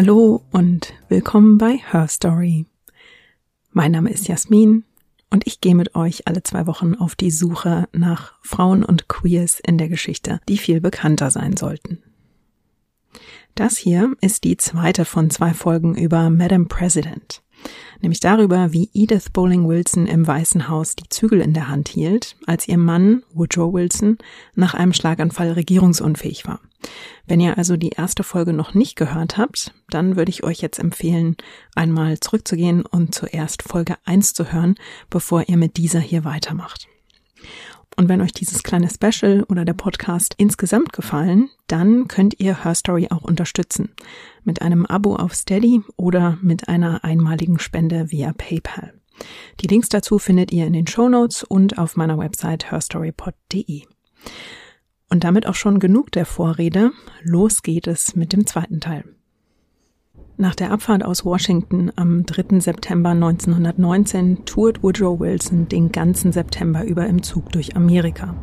Hallo und willkommen bei Her Story. Mein Name ist Jasmin und ich gehe mit euch alle zwei Wochen auf die Suche nach Frauen und Queers in der Geschichte, die viel bekannter sein sollten. Das hier ist die zweite von zwei Folgen über Madam President nämlich darüber, wie Edith Bowling Wilson im Weißen Haus die Zügel in der Hand hielt, als ihr Mann Woodrow Wilson nach einem Schlaganfall regierungsunfähig war. Wenn ihr also die erste Folge noch nicht gehört habt, dann würde ich euch jetzt empfehlen, einmal zurückzugehen und zuerst Folge 1 zu hören, bevor ihr mit dieser hier weitermacht. Und wenn euch dieses kleine Special oder der Podcast insgesamt gefallen, dann könnt ihr Her Story auch unterstützen. Mit einem Abo auf Steady oder mit einer einmaligen Spende via PayPal. Die Links dazu findet ihr in den Show Notes und auf meiner Website herstorypod.de. Und damit auch schon genug der Vorrede. Los geht es mit dem zweiten Teil. Nach der Abfahrt aus Washington am 3. September 1919 tourt Woodrow Wilson den ganzen September über im Zug durch Amerika.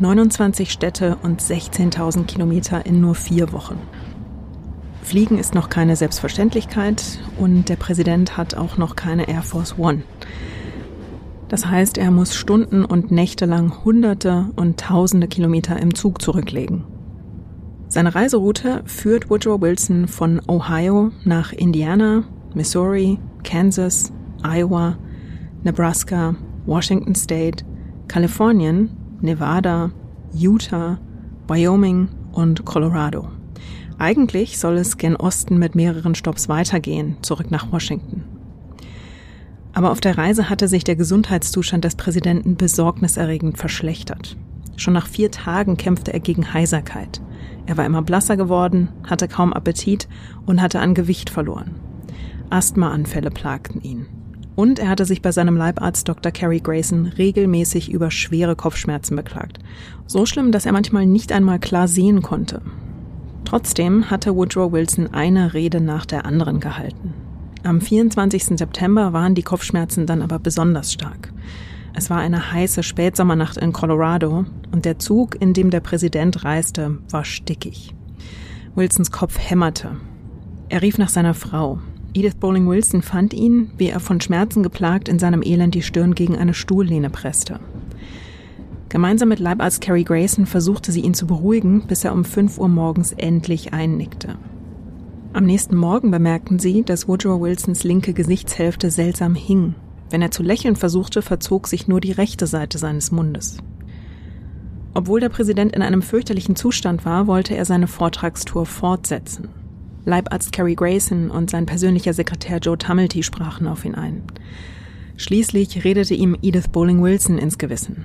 29 Städte und 16.000 Kilometer in nur vier Wochen. Fliegen ist noch keine Selbstverständlichkeit und der Präsident hat auch noch keine Air Force One. Das heißt, er muss Stunden und Nächte lang Hunderte und Tausende Kilometer im Zug zurücklegen. Seine Reiseroute führt Woodrow Wilson von Ohio nach Indiana, Missouri, Kansas, Iowa, Nebraska, Washington State, Kalifornien, Nevada, Utah, Wyoming und Colorado. Eigentlich soll es gen Osten mit mehreren Stops weitergehen, zurück nach Washington. Aber auf der Reise hatte sich der Gesundheitszustand des Präsidenten besorgniserregend verschlechtert. Schon nach vier Tagen kämpfte er gegen Heiserkeit. Er war immer blasser geworden, hatte kaum Appetit und hatte an Gewicht verloren. Asthmaanfälle plagten ihn. Und er hatte sich bei seinem Leibarzt Dr. Carey Grayson regelmäßig über schwere Kopfschmerzen beklagt. So schlimm, dass er manchmal nicht einmal klar sehen konnte. Trotzdem hatte Woodrow Wilson eine Rede nach der anderen gehalten. Am 24. September waren die Kopfschmerzen dann aber besonders stark. Es war eine heiße Spätsommernacht in Colorado und der Zug, in dem der Präsident reiste, war stickig. Wilsons Kopf hämmerte. Er rief nach seiner Frau. Edith Bowling Wilson fand ihn, wie er von Schmerzen geplagt in seinem Elend die Stirn gegen eine Stuhllehne presste. Gemeinsam mit Leibarzt Carrie Grayson versuchte sie ihn zu beruhigen, bis er um 5 Uhr morgens endlich einnickte. Am nächsten Morgen bemerkten sie, dass Woodrow Wilsons linke Gesichtshälfte seltsam hing wenn er zu lächeln versuchte, verzog sich nur die rechte Seite seines Mundes. Obwohl der Präsident in einem fürchterlichen Zustand war, wollte er seine Vortragstour fortsetzen. Leibarzt Carrie Grayson und sein persönlicher Sekretär Joe Tumulty sprachen auf ihn ein. Schließlich redete ihm Edith Bowling Wilson ins Gewissen.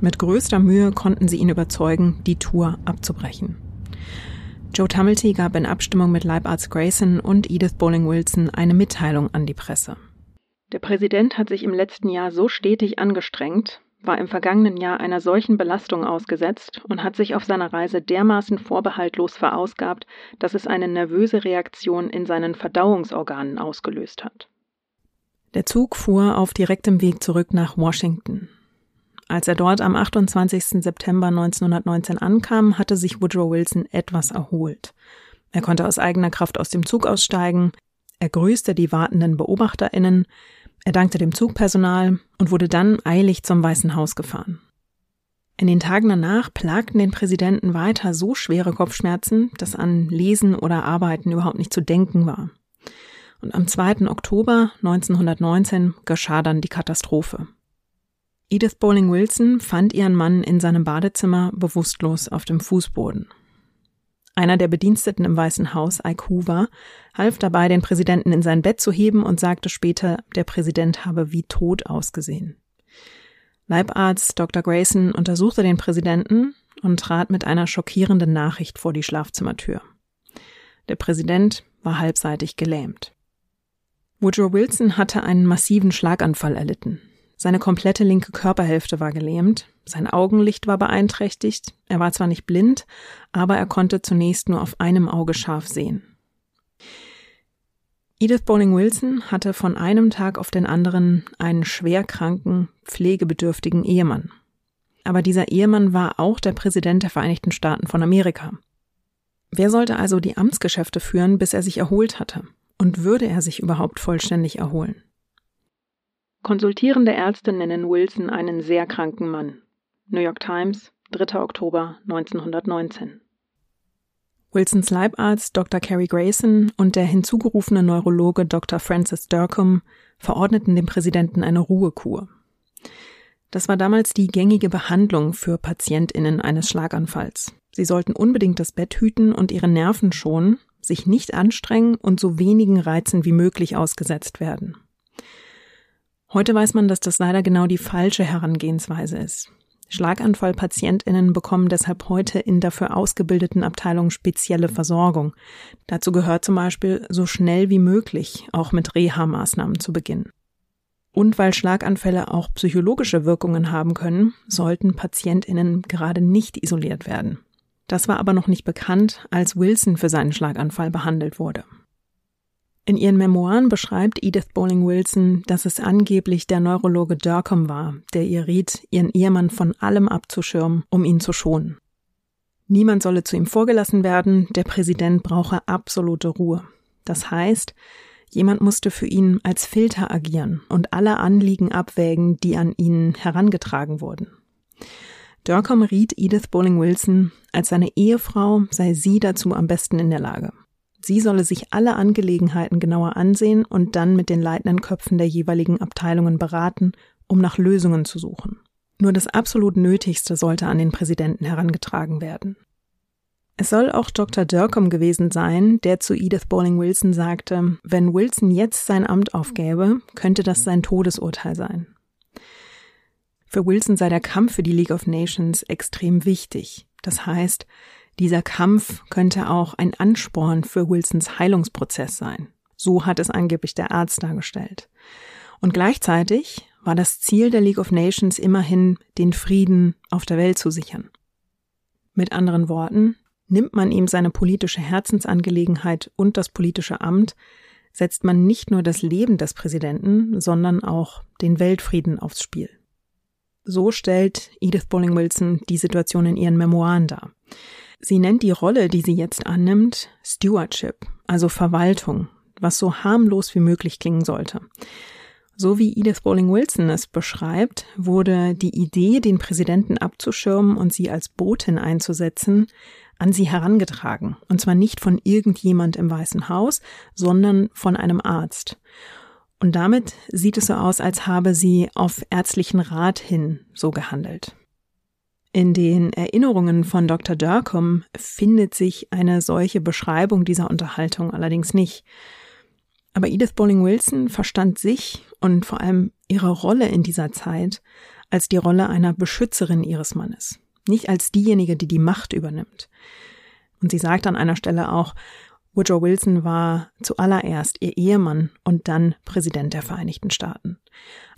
Mit größter Mühe konnten sie ihn überzeugen, die Tour abzubrechen. Joe Tumulty gab in Abstimmung mit Leibarzt Grayson und Edith Bowling Wilson eine Mitteilung an die Presse. Der Präsident hat sich im letzten Jahr so stetig angestrengt, war im vergangenen Jahr einer solchen Belastung ausgesetzt und hat sich auf seiner Reise dermaßen vorbehaltlos verausgabt, dass es eine nervöse Reaktion in seinen Verdauungsorganen ausgelöst hat. Der Zug fuhr auf direktem Weg zurück nach Washington. Als er dort am 28. September 1919 ankam, hatte sich Woodrow Wilson etwas erholt. Er konnte aus eigener Kraft aus dem Zug aussteigen, er grüßte die wartenden Beobachterinnen, er dankte dem Zugpersonal und wurde dann eilig zum Weißen Haus gefahren. In den Tagen danach plagten den Präsidenten weiter so schwere Kopfschmerzen, dass an Lesen oder Arbeiten überhaupt nicht zu denken war. Und am 2. Oktober 1919 geschah dann die Katastrophe. Edith Bowling Wilson fand ihren Mann in seinem Badezimmer bewusstlos auf dem Fußboden. Einer der Bediensteten im Weißen Haus, Ike Hoover, half dabei, den Präsidenten in sein Bett zu heben und sagte später, der Präsident habe wie tot ausgesehen. Leibarzt Dr. Grayson untersuchte den Präsidenten und trat mit einer schockierenden Nachricht vor die Schlafzimmertür. Der Präsident war halbseitig gelähmt. Woodrow Wilson hatte einen massiven Schlaganfall erlitten. Seine komplette linke Körperhälfte war gelähmt, sein Augenlicht war beeinträchtigt, er war zwar nicht blind, aber er konnte zunächst nur auf einem Auge scharf sehen. Edith Bowling Wilson hatte von einem Tag auf den anderen einen schwerkranken, pflegebedürftigen Ehemann. Aber dieser Ehemann war auch der Präsident der Vereinigten Staaten von Amerika. Wer sollte also die Amtsgeschäfte führen, bis er sich erholt hatte? Und würde er sich überhaupt vollständig erholen? Konsultierende Ärzte nennen Wilson einen sehr kranken Mann. New York Times, 3. Oktober 1919. Wilsons Leibarzt Dr. Carrie Grayson und der hinzugerufene Neurologe Dr. Francis Durcom verordneten dem Präsidenten eine Ruhekur. Das war damals die gängige Behandlung für Patientinnen eines Schlaganfalls. Sie sollten unbedingt das Bett hüten und ihre Nerven schonen, sich nicht anstrengen und so wenigen Reizen wie möglich ausgesetzt werden. Heute weiß man, dass das leider genau die falsche Herangehensweise ist. Schlaganfallpatientinnen bekommen deshalb heute in dafür ausgebildeten Abteilungen spezielle Versorgung. Dazu gehört zum Beispiel, so schnell wie möglich auch mit Reha-Maßnahmen zu beginnen. Und weil Schlaganfälle auch psychologische Wirkungen haben können, sollten Patientinnen gerade nicht isoliert werden. Das war aber noch nicht bekannt, als Wilson für seinen Schlaganfall behandelt wurde. In ihren Memoiren beschreibt Edith Bowling Wilson, dass es angeblich der Neurologe Durcom war, der ihr riet, ihren Ehemann von allem abzuschirmen, um ihn zu schonen. Niemand solle zu ihm vorgelassen werden, der Präsident brauche absolute Ruhe. Das heißt, jemand musste für ihn als Filter agieren und alle Anliegen abwägen, die an ihn herangetragen wurden. Durcom riet Edith Bowling Wilson, als seine Ehefrau sei sie dazu am besten in der Lage. Sie solle sich alle Angelegenheiten genauer ansehen und dann mit den leitenden Köpfen der jeweiligen Abteilungen beraten, um nach Lösungen zu suchen. Nur das absolut Nötigste sollte an den Präsidenten herangetragen werden. Es soll auch Dr. Durcom gewesen sein, der zu Edith Bowling Wilson sagte, wenn Wilson jetzt sein Amt aufgäbe, könnte das sein Todesurteil sein. Für Wilson sei der Kampf für die League of Nations extrem wichtig. Das heißt, dieser Kampf könnte auch ein Ansporn für Wilsons Heilungsprozess sein. So hat es angeblich der Arzt dargestellt. Und gleichzeitig war das Ziel der League of Nations immerhin, den Frieden auf der Welt zu sichern. Mit anderen Worten, nimmt man ihm seine politische Herzensangelegenheit und das politische Amt, setzt man nicht nur das Leben des Präsidenten, sondern auch den Weltfrieden aufs Spiel. So stellt Edith Bowling Wilson die Situation in ihren Memoiren dar. Sie nennt die Rolle, die sie jetzt annimmt, Stewardship, also Verwaltung, was so harmlos wie möglich klingen sollte. So wie Edith Bowling Wilson es beschreibt, wurde die Idee, den Präsidenten abzuschirmen und sie als Botin einzusetzen, an sie herangetragen. Und zwar nicht von irgendjemand im Weißen Haus, sondern von einem Arzt. Und damit sieht es so aus, als habe sie auf ärztlichen Rat hin so gehandelt. In den Erinnerungen von Dr. Durcom findet sich eine solche Beschreibung dieser Unterhaltung allerdings nicht. Aber Edith Bowling Wilson verstand sich und vor allem ihre Rolle in dieser Zeit als die Rolle einer Beschützerin ihres Mannes, nicht als diejenige, die die Macht übernimmt. Und sie sagt an einer Stelle auch, Woodrow Wilson war zuallererst ihr Ehemann und dann Präsident der Vereinigten Staaten.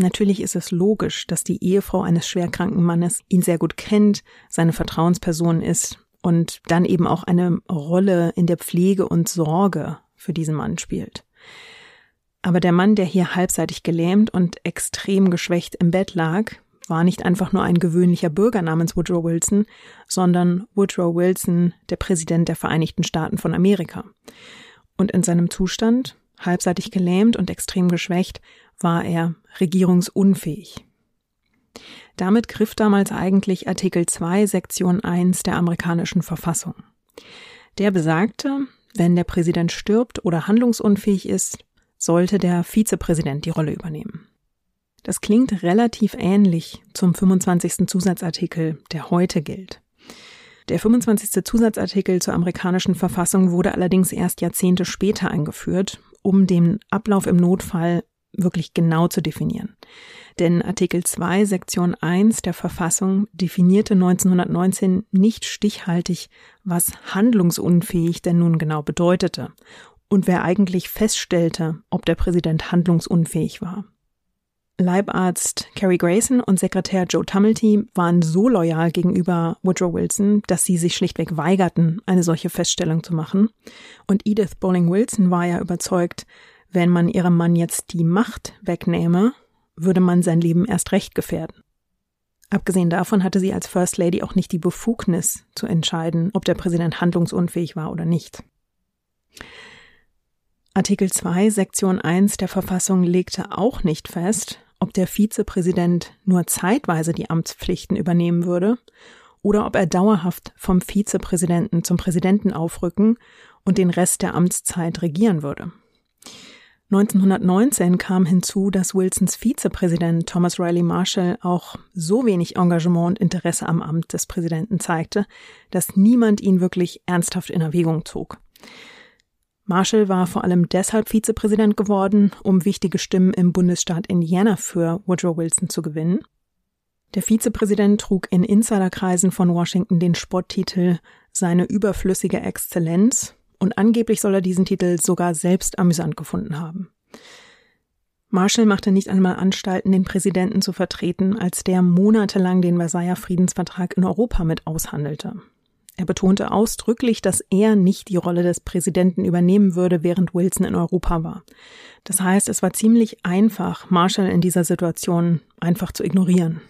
Natürlich ist es logisch, dass die Ehefrau eines schwerkranken Mannes ihn sehr gut kennt, seine Vertrauensperson ist und dann eben auch eine Rolle in der Pflege und Sorge für diesen Mann spielt. Aber der Mann, der hier halbseitig gelähmt und extrem geschwächt im Bett lag, war nicht einfach nur ein gewöhnlicher Bürger namens Woodrow Wilson, sondern Woodrow Wilson, der Präsident der Vereinigten Staaten von Amerika. Und in seinem Zustand, halbseitig gelähmt und extrem geschwächt, war er regierungsunfähig. Damit griff damals eigentlich Artikel 2 Sektion 1 der amerikanischen Verfassung. Der besagte, wenn der Präsident stirbt oder handlungsunfähig ist, sollte der Vizepräsident die Rolle übernehmen. Das klingt relativ ähnlich zum 25. Zusatzartikel, der heute gilt. Der 25. Zusatzartikel zur amerikanischen Verfassung wurde allerdings erst Jahrzehnte später eingeführt, um den Ablauf im Notfall wirklich genau zu definieren. Denn Artikel 2 Sektion 1 der Verfassung definierte 1919 nicht stichhaltig, was handlungsunfähig denn nun genau bedeutete und wer eigentlich feststellte, ob der Präsident handlungsunfähig war. Leibarzt Carrie Grayson und Sekretär Joe Tumulty waren so loyal gegenüber Woodrow Wilson, dass sie sich schlichtweg weigerten, eine solche Feststellung zu machen. Und Edith Bowling Wilson war ja überzeugt, wenn man ihrem Mann jetzt die Macht wegnähme, würde man sein Leben erst recht gefährden. Abgesehen davon hatte sie als First Lady auch nicht die Befugnis zu entscheiden, ob der Präsident handlungsunfähig war oder nicht. Artikel 2, Sektion 1 der Verfassung legte auch nicht fest, ob der Vizepräsident nur zeitweise die Amtspflichten übernehmen würde oder ob er dauerhaft vom Vizepräsidenten zum Präsidenten aufrücken und den Rest der Amtszeit regieren würde. 1919 kam hinzu, dass Wilsons Vizepräsident Thomas Riley Marshall auch so wenig Engagement und Interesse am Amt des Präsidenten zeigte, dass niemand ihn wirklich ernsthaft in Erwägung zog. Marshall war vor allem deshalb Vizepräsident geworden, um wichtige Stimmen im Bundesstaat Indiana für Woodrow Wilson zu gewinnen. Der Vizepräsident trug in Insiderkreisen von Washington den Spotttitel Seine überflüssige Exzellenz und angeblich soll er diesen Titel sogar selbst amüsant gefunden haben. Marshall machte nicht einmal Anstalten, den Präsidenten zu vertreten, als der monatelang den Versailler Friedensvertrag in Europa mit aushandelte. Er betonte ausdrücklich, dass er nicht die Rolle des Präsidenten übernehmen würde, während Wilson in Europa war. Das heißt, es war ziemlich einfach, Marshall in dieser Situation einfach zu ignorieren.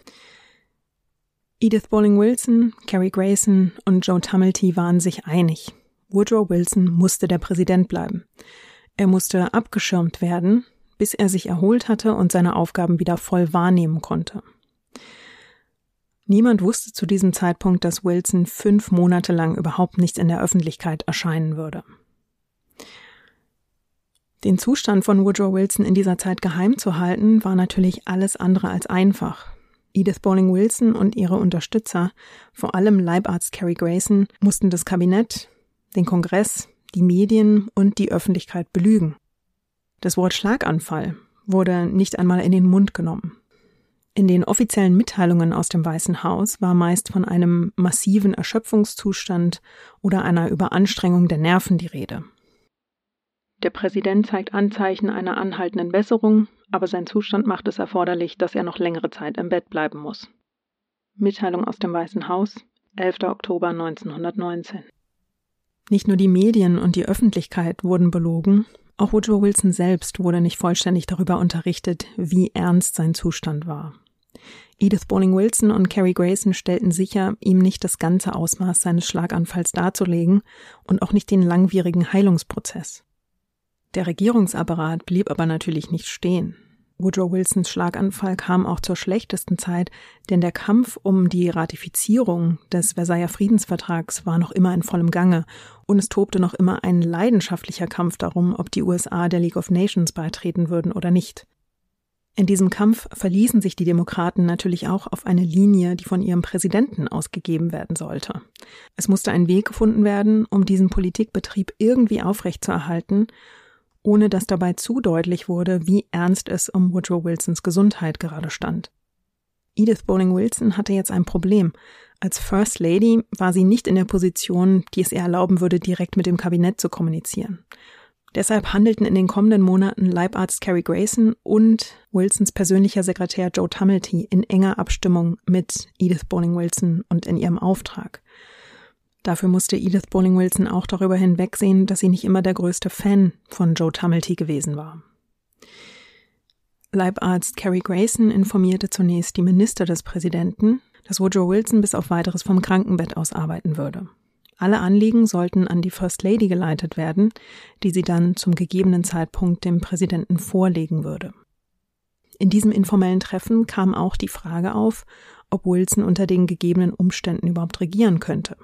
Edith Bowling Wilson, Carrie Grayson und Joe Tumulty waren sich einig. Woodrow Wilson musste der Präsident bleiben. Er musste abgeschirmt werden, bis er sich erholt hatte und seine Aufgaben wieder voll wahrnehmen konnte. Niemand wusste zu diesem Zeitpunkt, dass Wilson fünf Monate lang überhaupt nicht in der Öffentlichkeit erscheinen würde. Den Zustand von Woodrow Wilson in dieser Zeit geheim zu halten, war natürlich alles andere als einfach. Edith Bowling Wilson und ihre Unterstützer, vor allem Leibarzt Carrie Grayson, mussten das Kabinett, den Kongress, die Medien und die Öffentlichkeit belügen. Das Wort Schlaganfall wurde nicht einmal in den Mund genommen. In den offiziellen Mitteilungen aus dem Weißen Haus war meist von einem massiven Erschöpfungszustand oder einer Überanstrengung der Nerven die Rede. Der Präsident zeigt Anzeichen einer anhaltenden Besserung, aber sein Zustand macht es erforderlich, dass er noch längere Zeit im Bett bleiben muss. Mitteilung aus dem Weißen Haus, 11. Oktober 1919. Nicht nur die Medien und die Öffentlichkeit wurden belogen, auch Woodrow Wilson selbst wurde nicht vollständig darüber unterrichtet, wie ernst sein Zustand war. Edith Bowling Wilson und Carrie Grayson stellten sicher, ihm nicht das ganze Ausmaß seines Schlaganfalls darzulegen und auch nicht den langwierigen Heilungsprozess. Der Regierungsapparat blieb aber natürlich nicht stehen. Woodrow Wilsons Schlaganfall kam auch zur schlechtesten Zeit, denn der Kampf um die Ratifizierung des Versailler Friedensvertrags war noch immer in vollem Gange und es tobte noch immer ein leidenschaftlicher Kampf darum, ob die USA der League of Nations beitreten würden oder nicht. In diesem Kampf verließen sich die Demokraten natürlich auch auf eine Linie, die von ihrem Präsidenten ausgegeben werden sollte. Es musste ein Weg gefunden werden, um diesen Politikbetrieb irgendwie aufrechtzuerhalten ohne dass dabei zu deutlich wurde, wie ernst es um Woodrow Wilsons Gesundheit gerade stand. Edith Bowling Wilson hatte jetzt ein Problem. Als First Lady war sie nicht in der Position, die es ihr erlauben würde, direkt mit dem Kabinett zu kommunizieren. Deshalb handelten in den kommenden Monaten Leibarzt Carrie Grayson und Wilsons persönlicher Sekretär Joe Tumulty in enger Abstimmung mit Edith Bowling Wilson und in ihrem Auftrag. Dafür musste Edith Bowling Wilson auch darüber hinwegsehen, dass sie nicht immer der größte Fan von Joe Tumulty gewesen war. Leibarzt Carrie Grayson informierte zunächst die Minister des Präsidenten, dass Woodrow Wilson bis auf weiteres vom Krankenbett aus arbeiten würde. Alle Anliegen sollten an die First Lady geleitet werden, die sie dann zum gegebenen Zeitpunkt dem Präsidenten vorlegen würde. In diesem informellen Treffen kam auch die Frage auf, ob Wilson unter den gegebenen Umständen überhaupt regieren könnte.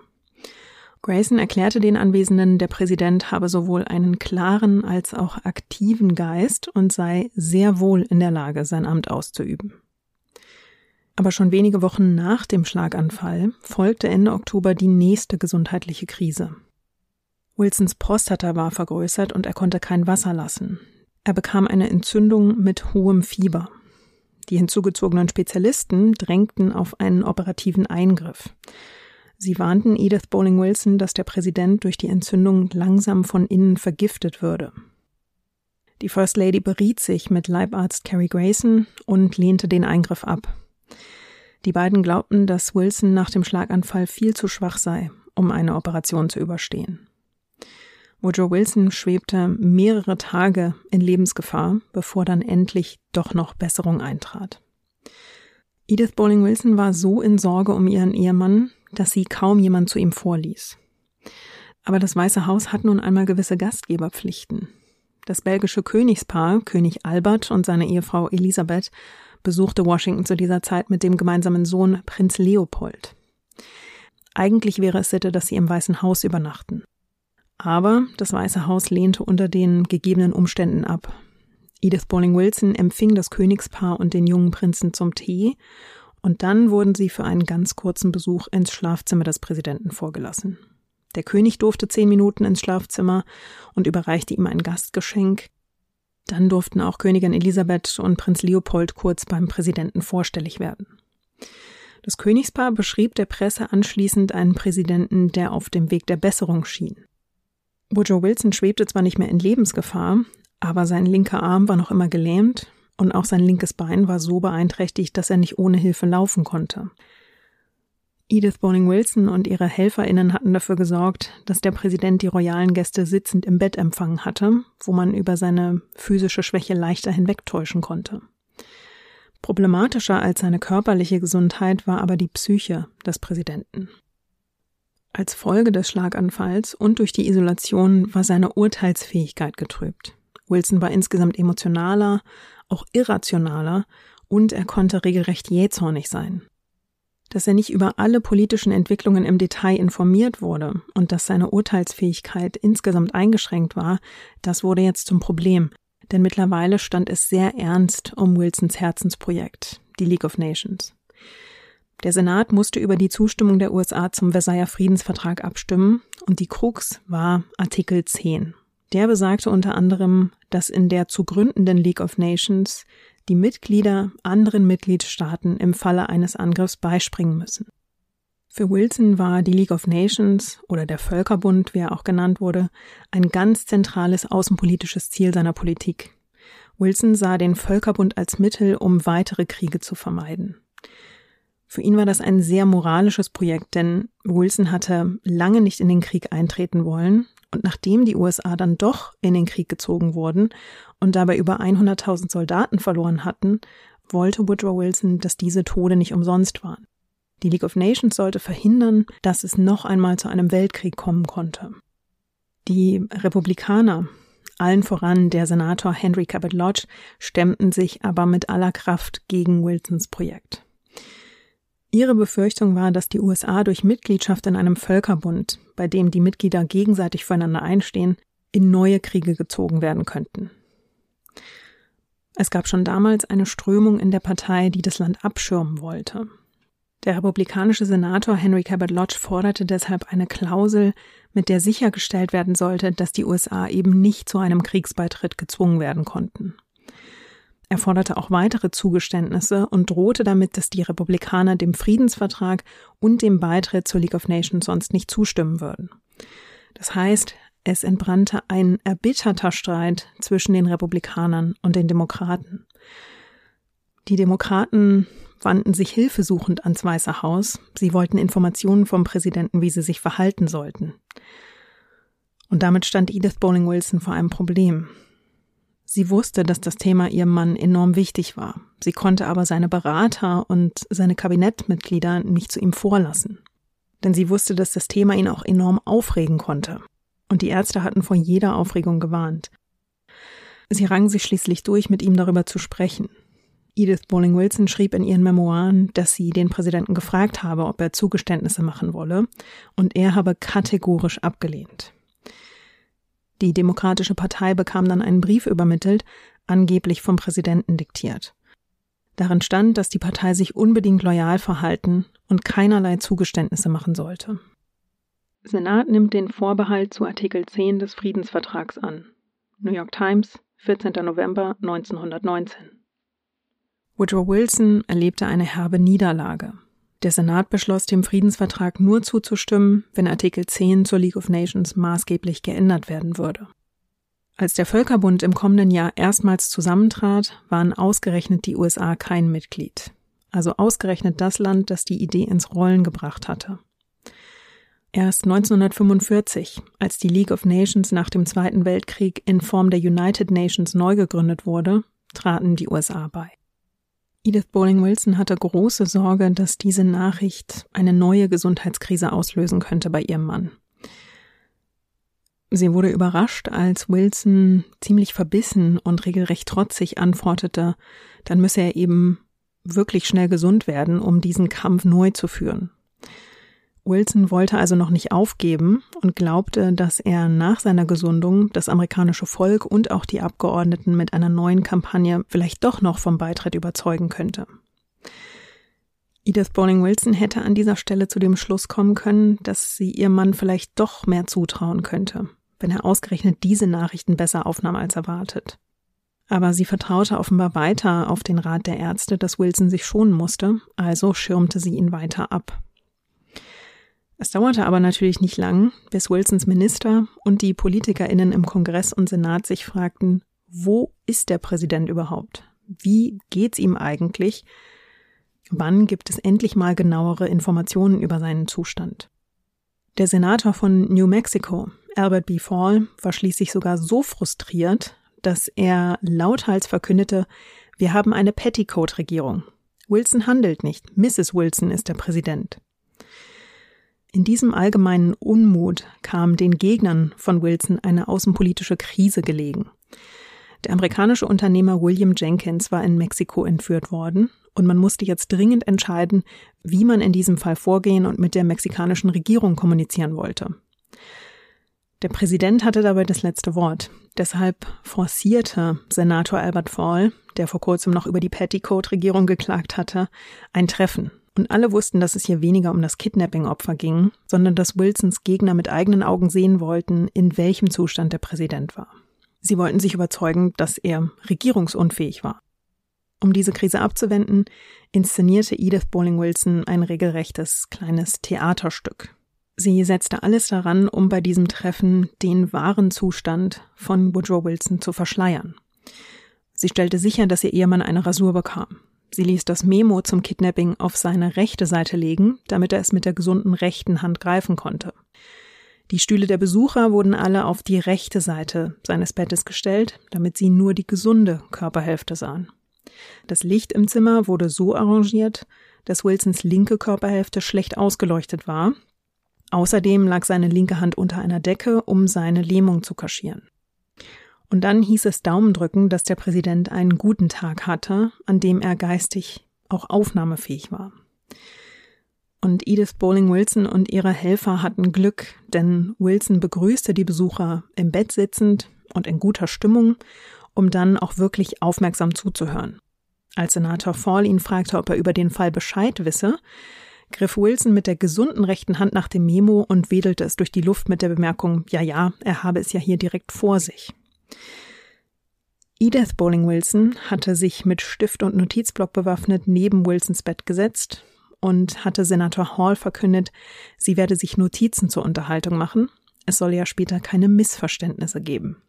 Grayson erklärte den Anwesenden, der Präsident habe sowohl einen klaren als auch aktiven Geist und sei sehr wohl in der Lage, sein Amt auszuüben. Aber schon wenige Wochen nach dem Schlaganfall folgte Ende Oktober die nächste gesundheitliche Krise. Wilsons Prostata war vergrößert und er konnte kein Wasser lassen. Er bekam eine Entzündung mit hohem Fieber. Die hinzugezogenen Spezialisten drängten auf einen operativen Eingriff. Sie warnten Edith Bowling Wilson, dass der Präsident durch die Entzündung langsam von innen vergiftet würde. Die First Lady beriet sich mit Leibarzt Carrie Grayson und lehnte den Eingriff ab. Die beiden glaubten, dass Wilson nach dem Schlaganfall viel zu schwach sei, um eine Operation zu überstehen. Woodrow Wilson schwebte mehrere Tage in Lebensgefahr, bevor dann endlich doch noch Besserung eintrat. Edith Bowling Wilson war so in Sorge um ihren Ehemann, dass sie kaum jemand zu ihm vorließ. Aber das Weiße Haus hat nun einmal gewisse Gastgeberpflichten. Das belgische Königspaar, König Albert und seine Ehefrau Elisabeth, besuchte Washington zu dieser Zeit mit dem gemeinsamen Sohn Prinz Leopold. Eigentlich wäre es Sitte, dass sie im Weißen Haus übernachten. Aber das Weiße Haus lehnte unter den gegebenen Umständen ab. Edith Bowling Wilson empfing das Königspaar und den jungen Prinzen zum Tee, und dann wurden sie für einen ganz kurzen Besuch ins Schlafzimmer des Präsidenten vorgelassen. Der König durfte zehn Minuten ins Schlafzimmer und überreichte ihm ein Gastgeschenk. Dann durften auch Königin Elisabeth und Prinz Leopold kurz beim Präsidenten vorstellig werden. Das Königspaar beschrieb der Presse anschließend einen Präsidenten, der auf dem Weg der Besserung schien. Woodrow Wilson schwebte zwar nicht mehr in Lebensgefahr, aber sein linker Arm war noch immer gelähmt und auch sein linkes Bein war so beeinträchtigt, dass er nicht ohne Hilfe laufen konnte. Edith Bowling Wilson und ihre HelferInnen hatten dafür gesorgt, dass der Präsident die royalen Gäste sitzend im Bett empfangen hatte, wo man über seine physische Schwäche leichter hinwegtäuschen konnte. Problematischer als seine körperliche Gesundheit war aber die Psyche des Präsidenten. Als Folge des Schlaganfalls und durch die Isolation war seine Urteilsfähigkeit getrübt. Wilson war insgesamt emotionaler, auch irrationaler und er konnte regelrecht jähzornig sein. Dass er nicht über alle politischen Entwicklungen im Detail informiert wurde und dass seine Urteilsfähigkeit insgesamt eingeschränkt war, das wurde jetzt zum Problem, denn mittlerweile stand es sehr ernst um Wilsons Herzensprojekt, die League of Nations. Der Senat musste über die Zustimmung der USA zum Versailler Friedensvertrag abstimmen und die Krux war Artikel 10. Der besagte unter anderem, dass in der zu gründenden League of Nations die Mitglieder anderen Mitgliedstaaten im Falle eines Angriffs beispringen müssen. Für Wilson war die League of Nations oder der Völkerbund, wie er auch genannt wurde, ein ganz zentrales außenpolitisches Ziel seiner Politik. Wilson sah den Völkerbund als Mittel, um weitere Kriege zu vermeiden. Für ihn war das ein sehr moralisches Projekt, denn Wilson hatte lange nicht in den Krieg eintreten wollen und nachdem die USA dann doch in den Krieg gezogen wurden und dabei über 100.000 Soldaten verloren hatten, wollte Woodrow Wilson, dass diese Tode nicht umsonst waren. Die League of Nations sollte verhindern, dass es noch einmal zu einem Weltkrieg kommen konnte. Die Republikaner, allen voran der Senator Henry Cabot Lodge, stemmten sich aber mit aller Kraft gegen Wilsons Projekt. Ihre Befürchtung war, dass die USA durch Mitgliedschaft in einem Völkerbund, bei dem die Mitglieder gegenseitig füreinander einstehen, in neue Kriege gezogen werden könnten. Es gab schon damals eine Strömung in der Partei, die das Land abschirmen wollte. Der republikanische Senator Henry Cabot Lodge forderte deshalb eine Klausel, mit der sichergestellt werden sollte, dass die USA eben nicht zu einem Kriegsbeitritt gezwungen werden konnten. Er forderte auch weitere Zugeständnisse und drohte damit, dass die Republikaner dem Friedensvertrag und dem Beitritt zur League of Nations sonst nicht zustimmen würden. Das heißt, es entbrannte ein erbitterter Streit zwischen den Republikanern und den Demokraten. Die Demokraten wandten sich hilfesuchend ans Weiße Haus. Sie wollten Informationen vom Präsidenten, wie sie sich verhalten sollten. Und damit stand Edith Bowling Wilson vor einem Problem. Sie wusste, dass das Thema ihrem Mann enorm wichtig war. Sie konnte aber seine Berater und seine Kabinettmitglieder nicht zu ihm vorlassen. Denn sie wusste, dass das Thema ihn auch enorm aufregen konnte. Und die Ärzte hatten vor jeder Aufregung gewarnt. Sie rangen sich schließlich durch, mit ihm darüber zu sprechen. Edith Bowling Wilson schrieb in ihren Memoiren, dass sie den Präsidenten gefragt habe, ob er Zugeständnisse machen wolle, und er habe kategorisch abgelehnt. Die Demokratische Partei bekam dann einen Brief übermittelt, angeblich vom Präsidenten diktiert. Darin stand, dass die Partei sich unbedingt loyal verhalten und keinerlei Zugeständnisse machen sollte. Senat nimmt den Vorbehalt zu Artikel 10 des Friedensvertrags an. New York Times, 14. November 1919. Woodrow Wilson erlebte eine herbe Niederlage. Der Senat beschloss, dem Friedensvertrag nur zuzustimmen, wenn Artikel 10 zur League of Nations maßgeblich geändert werden würde. Als der Völkerbund im kommenden Jahr erstmals zusammentrat, waren ausgerechnet die USA kein Mitglied. Also ausgerechnet das Land, das die Idee ins Rollen gebracht hatte. Erst 1945, als die League of Nations nach dem Zweiten Weltkrieg in Form der United Nations neu gegründet wurde, traten die USA bei. Edith Bowling Wilson hatte große Sorge, dass diese Nachricht eine neue Gesundheitskrise auslösen könnte bei ihrem Mann. Sie wurde überrascht, als Wilson ziemlich verbissen und regelrecht trotzig antwortete, dann müsse er eben wirklich schnell gesund werden, um diesen Kampf neu zu führen. Wilson wollte also noch nicht aufgeben und glaubte, dass er nach seiner Gesundung das amerikanische Volk und auch die Abgeordneten mit einer neuen Kampagne vielleicht doch noch vom Beitritt überzeugen könnte. Edith Bowling Wilson hätte an dieser Stelle zu dem Schluss kommen können, dass sie ihr Mann vielleicht doch mehr zutrauen könnte, wenn er ausgerechnet diese Nachrichten besser aufnahm als erwartet. Aber sie vertraute offenbar weiter auf den Rat der Ärzte, dass Wilson sich schonen musste, also schirmte sie ihn weiter ab. Es dauerte aber natürlich nicht lang, bis Wilsons Minister und die PolitikerInnen im Kongress und Senat sich fragten, wo ist der Präsident überhaupt? Wie geht's ihm eigentlich? Wann gibt es endlich mal genauere Informationen über seinen Zustand? Der Senator von New Mexico, Albert B. Fall, war schließlich sogar so frustriert, dass er lauthals verkündete, wir haben eine Petticoat-Regierung. Wilson handelt nicht, Mrs. Wilson ist der Präsident. In diesem allgemeinen Unmut kam den Gegnern von Wilson eine außenpolitische Krise gelegen. Der amerikanische Unternehmer William Jenkins war in Mexiko entführt worden und man musste jetzt dringend entscheiden, wie man in diesem Fall vorgehen und mit der mexikanischen Regierung kommunizieren wollte. Der Präsident hatte dabei das letzte Wort. Deshalb forcierte Senator Albert Fall, der vor kurzem noch über die Petticoat-Regierung geklagt hatte, ein Treffen und alle wussten, dass es hier weniger um das Kidnapping-Opfer ging, sondern dass Wilsons Gegner mit eigenen Augen sehen wollten, in welchem Zustand der Präsident war. Sie wollten sich überzeugen, dass er regierungsunfähig war. Um diese Krise abzuwenden, inszenierte Edith Bowling Wilson ein regelrechtes kleines Theaterstück. Sie setzte alles daran, um bei diesem Treffen den wahren Zustand von Woodrow Wilson zu verschleiern. Sie stellte sicher, dass ihr Ehemann eine Rasur bekam. Sie ließ das Memo zum Kidnapping auf seine rechte Seite legen, damit er es mit der gesunden rechten Hand greifen konnte. Die Stühle der Besucher wurden alle auf die rechte Seite seines Bettes gestellt, damit sie nur die gesunde Körperhälfte sahen. Das Licht im Zimmer wurde so arrangiert, dass Wilsons linke Körperhälfte schlecht ausgeleuchtet war. Außerdem lag seine linke Hand unter einer Decke, um seine Lähmung zu kaschieren. Und dann hieß es Daumen drücken, dass der Präsident einen guten Tag hatte, an dem er geistig auch aufnahmefähig war. Und Edith Bowling Wilson und ihre Helfer hatten Glück, denn Wilson begrüßte die Besucher im Bett sitzend und in guter Stimmung, um dann auch wirklich aufmerksam zuzuhören. Als Senator Fall ihn fragte, ob er über den Fall Bescheid wisse, griff Wilson mit der gesunden rechten Hand nach dem Memo und wedelte es durch die Luft mit der Bemerkung, ja, ja, er habe es ja hier direkt vor sich. Edith Bowling Wilson hatte sich mit Stift und Notizblock bewaffnet neben Wilsons Bett gesetzt und hatte Senator Hall verkündet, sie werde sich Notizen zur Unterhaltung machen. Es solle ja später keine Missverständnisse geben.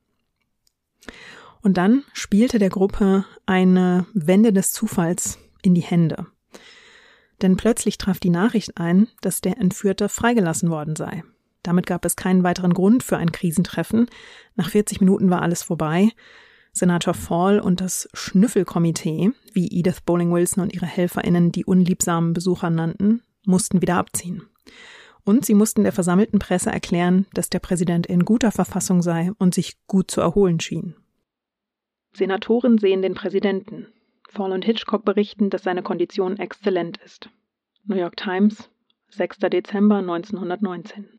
Und dann spielte der Gruppe eine Wende des Zufalls in die Hände. Denn plötzlich traf die Nachricht ein, dass der Entführte freigelassen worden sei. Damit gab es keinen weiteren Grund für ein Krisentreffen. Nach 40 Minuten war alles vorbei. Senator Fall und das Schnüffelkomitee, wie Edith Bowling Wilson und ihre HelferInnen die unliebsamen Besucher nannten, mussten wieder abziehen. Und sie mussten der versammelten Presse erklären, dass der Präsident in guter Verfassung sei und sich gut zu erholen schien. Senatoren sehen den Präsidenten. Fall und Hitchcock berichten, dass seine Kondition exzellent ist. New York Times, 6. Dezember 1919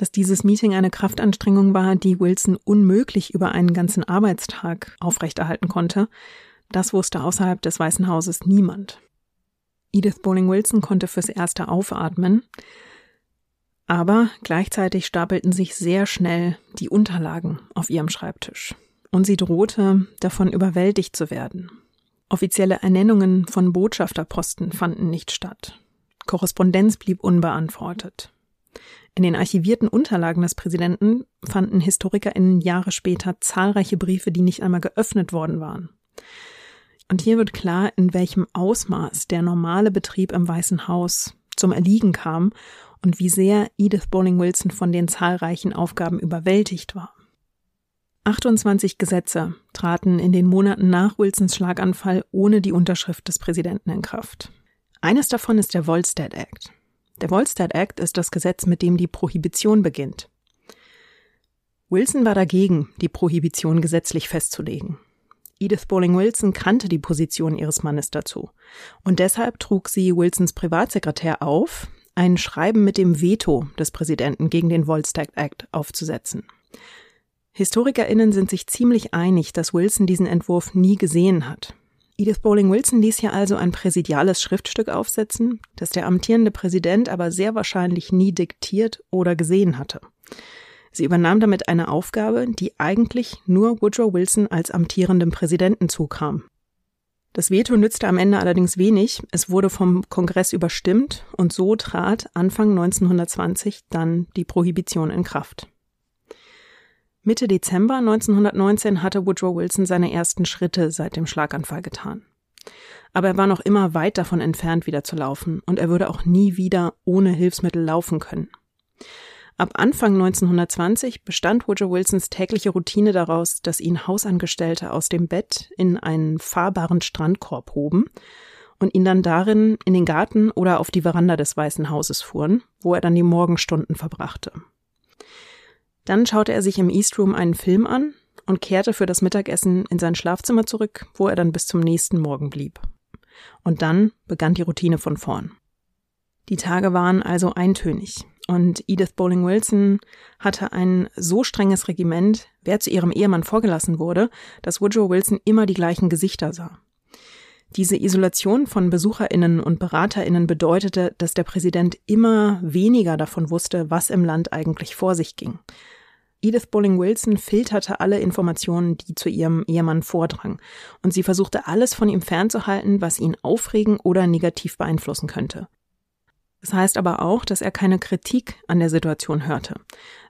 dass dieses Meeting eine Kraftanstrengung war, die Wilson unmöglich über einen ganzen Arbeitstag aufrechterhalten konnte, das wusste außerhalb des Weißen Hauses niemand. Edith Bowling Wilson konnte fürs Erste aufatmen, aber gleichzeitig stapelten sich sehr schnell die Unterlagen auf ihrem Schreibtisch und sie drohte, davon überwältigt zu werden. Offizielle Ernennungen von Botschafterposten fanden nicht statt. Korrespondenz blieb unbeantwortet. In den archivierten Unterlagen des Präsidenten fanden HistorikerInnen Jahre später zahlreiche Briefe, die nicht einmal geöffnet worden waren. Und hier wird klar, in welchem Ausmaß der normale Betrieb im Weißen Haus zum Erliegen kam und wie sehr Edith Bowling Wilson von den zahlreichen Aufgaben überwältigt war. 28 Gesetze traten in den Monaten nach Wilsons Schlaganfall ohne die Unterschrift des Präsidenten in Kraft. Eines davon ist der Volstead Act. Der Volstead Act ist das Gesetz, mit dem die Prohibition beginnt. Wilson war dagegen, die Prohibition gesetzlich festzulegen. Edith Bowling Wilson kannte die Position ihres Mannes dazu. Und deshalb trug sie Wilsons Privatsekretär auf, ein Schreiben mit dem Veto des Präsidenten gegen den Volstead Act aufzusetzen. HistorikerInnen sind sich ziemlich einig, dass Wilson diesen Entwurf nie gesehen hat. Edith Bowling Wilson ließ hier also ein präsidiales Schriftstück aufsetzen, das der amtierende Präsident aber sehr wahrscheinlich nie diktiert oder gesehen hatte. Sie übernahm damit eine Aufgabe, die eigentlich nur Woodrow Wilson als amtierendem Präsidenten zukam. Das Veto nützte am Ende allerdings wenig. Es wurde vom Kongress überstimmt und so trat Anfang 1920 dann die Prohibition in Kraft. Mitte Dezember 1919 hatte Woodrow Wilson seine ersten Schritte seit dem Schlaganfall getan. Aber er war noch immer weit davon entfernt, wieder zu laufen, und er würde auch nie wieder ohne Hilfsmittel laufen können. Ab Anfang 1920 bestand Woodrow Wilsons tägliche Routine daraus, dass ihn Hausangestellte aus dem Bett in einen fahrbaren Strandkorb hoben und ihn dann darin in den Garten oder auf die Veranda des Weißen Hauses fuhren, wo er dann die Morgenstunden verbrachte. Dann schaute er sich im East Room einen Film an und kehrte für das Mittagessen in sein Schlafzimmer zurück, wo er dann bis zum nächsten Morgen blieb. Und dann begann die Routine von vorn. Die Tage waren also eintönig. Und Edith Bowling Wilson hatte ein so strenges Regiment, wer zu ihrem Ehemann vorgelassen wurde, dass Woodrow Wilson immer die gleichen Gesichter sah. Diese Isolation von Besucherinnen und Beraterinnen bedeutete, dass der Präsident immer weniger davon wusste, was im Land eigentlich vor sich ging. Edith Bowling Wilson filterte alle Informationen, die zu ihrem Ehemann vordrangen, und sie versuchte alles von ihm fernzuhalten, was ihn aufregen oder negativ beeinflussen könnte. Das heißt aber auch, dass er keine Kritik an der Situation hörte.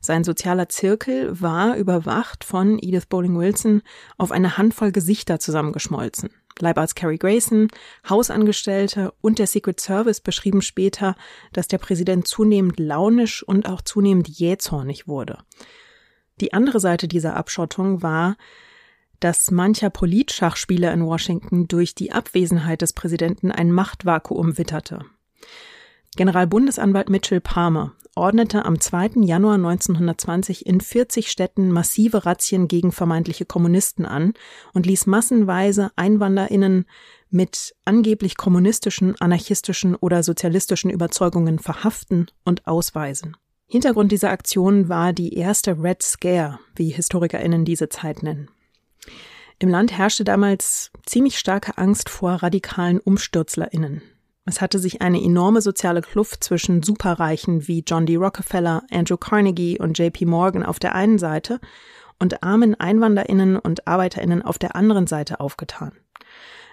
Sein sozialer Zirkel war überwacht von Edith Bowling Wilson auf eine Handvoll Gesichter zusammengeschmolzen. Leibarzt Carrie Grayson, Hausangestellte und der Secret Service beschrieben später, dass der Präsident zunehmend launisch und auch zunehmend jähzornig wurde. Die andere Seite dieser Abschottung war, dass mancher Politschachspieler in Washington durch die Abwesenheit des Präsidenten ein Machtvakuum witterte. Generalbundesanwalt Mitchell Palmer ordnete am 2. Januar 1920 in 40 Städten massive Razzien gegen vermeintliche Kommunisten an und ließ massenweise Einwanderinnen mit angeblich kommunistischen, anarchistischen oder sozialistischen Überzeugungen verhaften und ausweisen. Hintergrund dieser Aktion war die erste Red Scare, wie HistorikerInnen diese Zeit nennen. Im Land herrschte damals ziemlich starke Angst vor radikalen UmstürzlerInnen. Es hatte sich eine enorme soziale Kluft zwischen Superreichen wie John D. Rockefeller, Andrew Carnegie und JP Morgan auf der einen Seite und armen Einwanderinnen und Arbeiterinnen auf der anderen Seite aufgetan.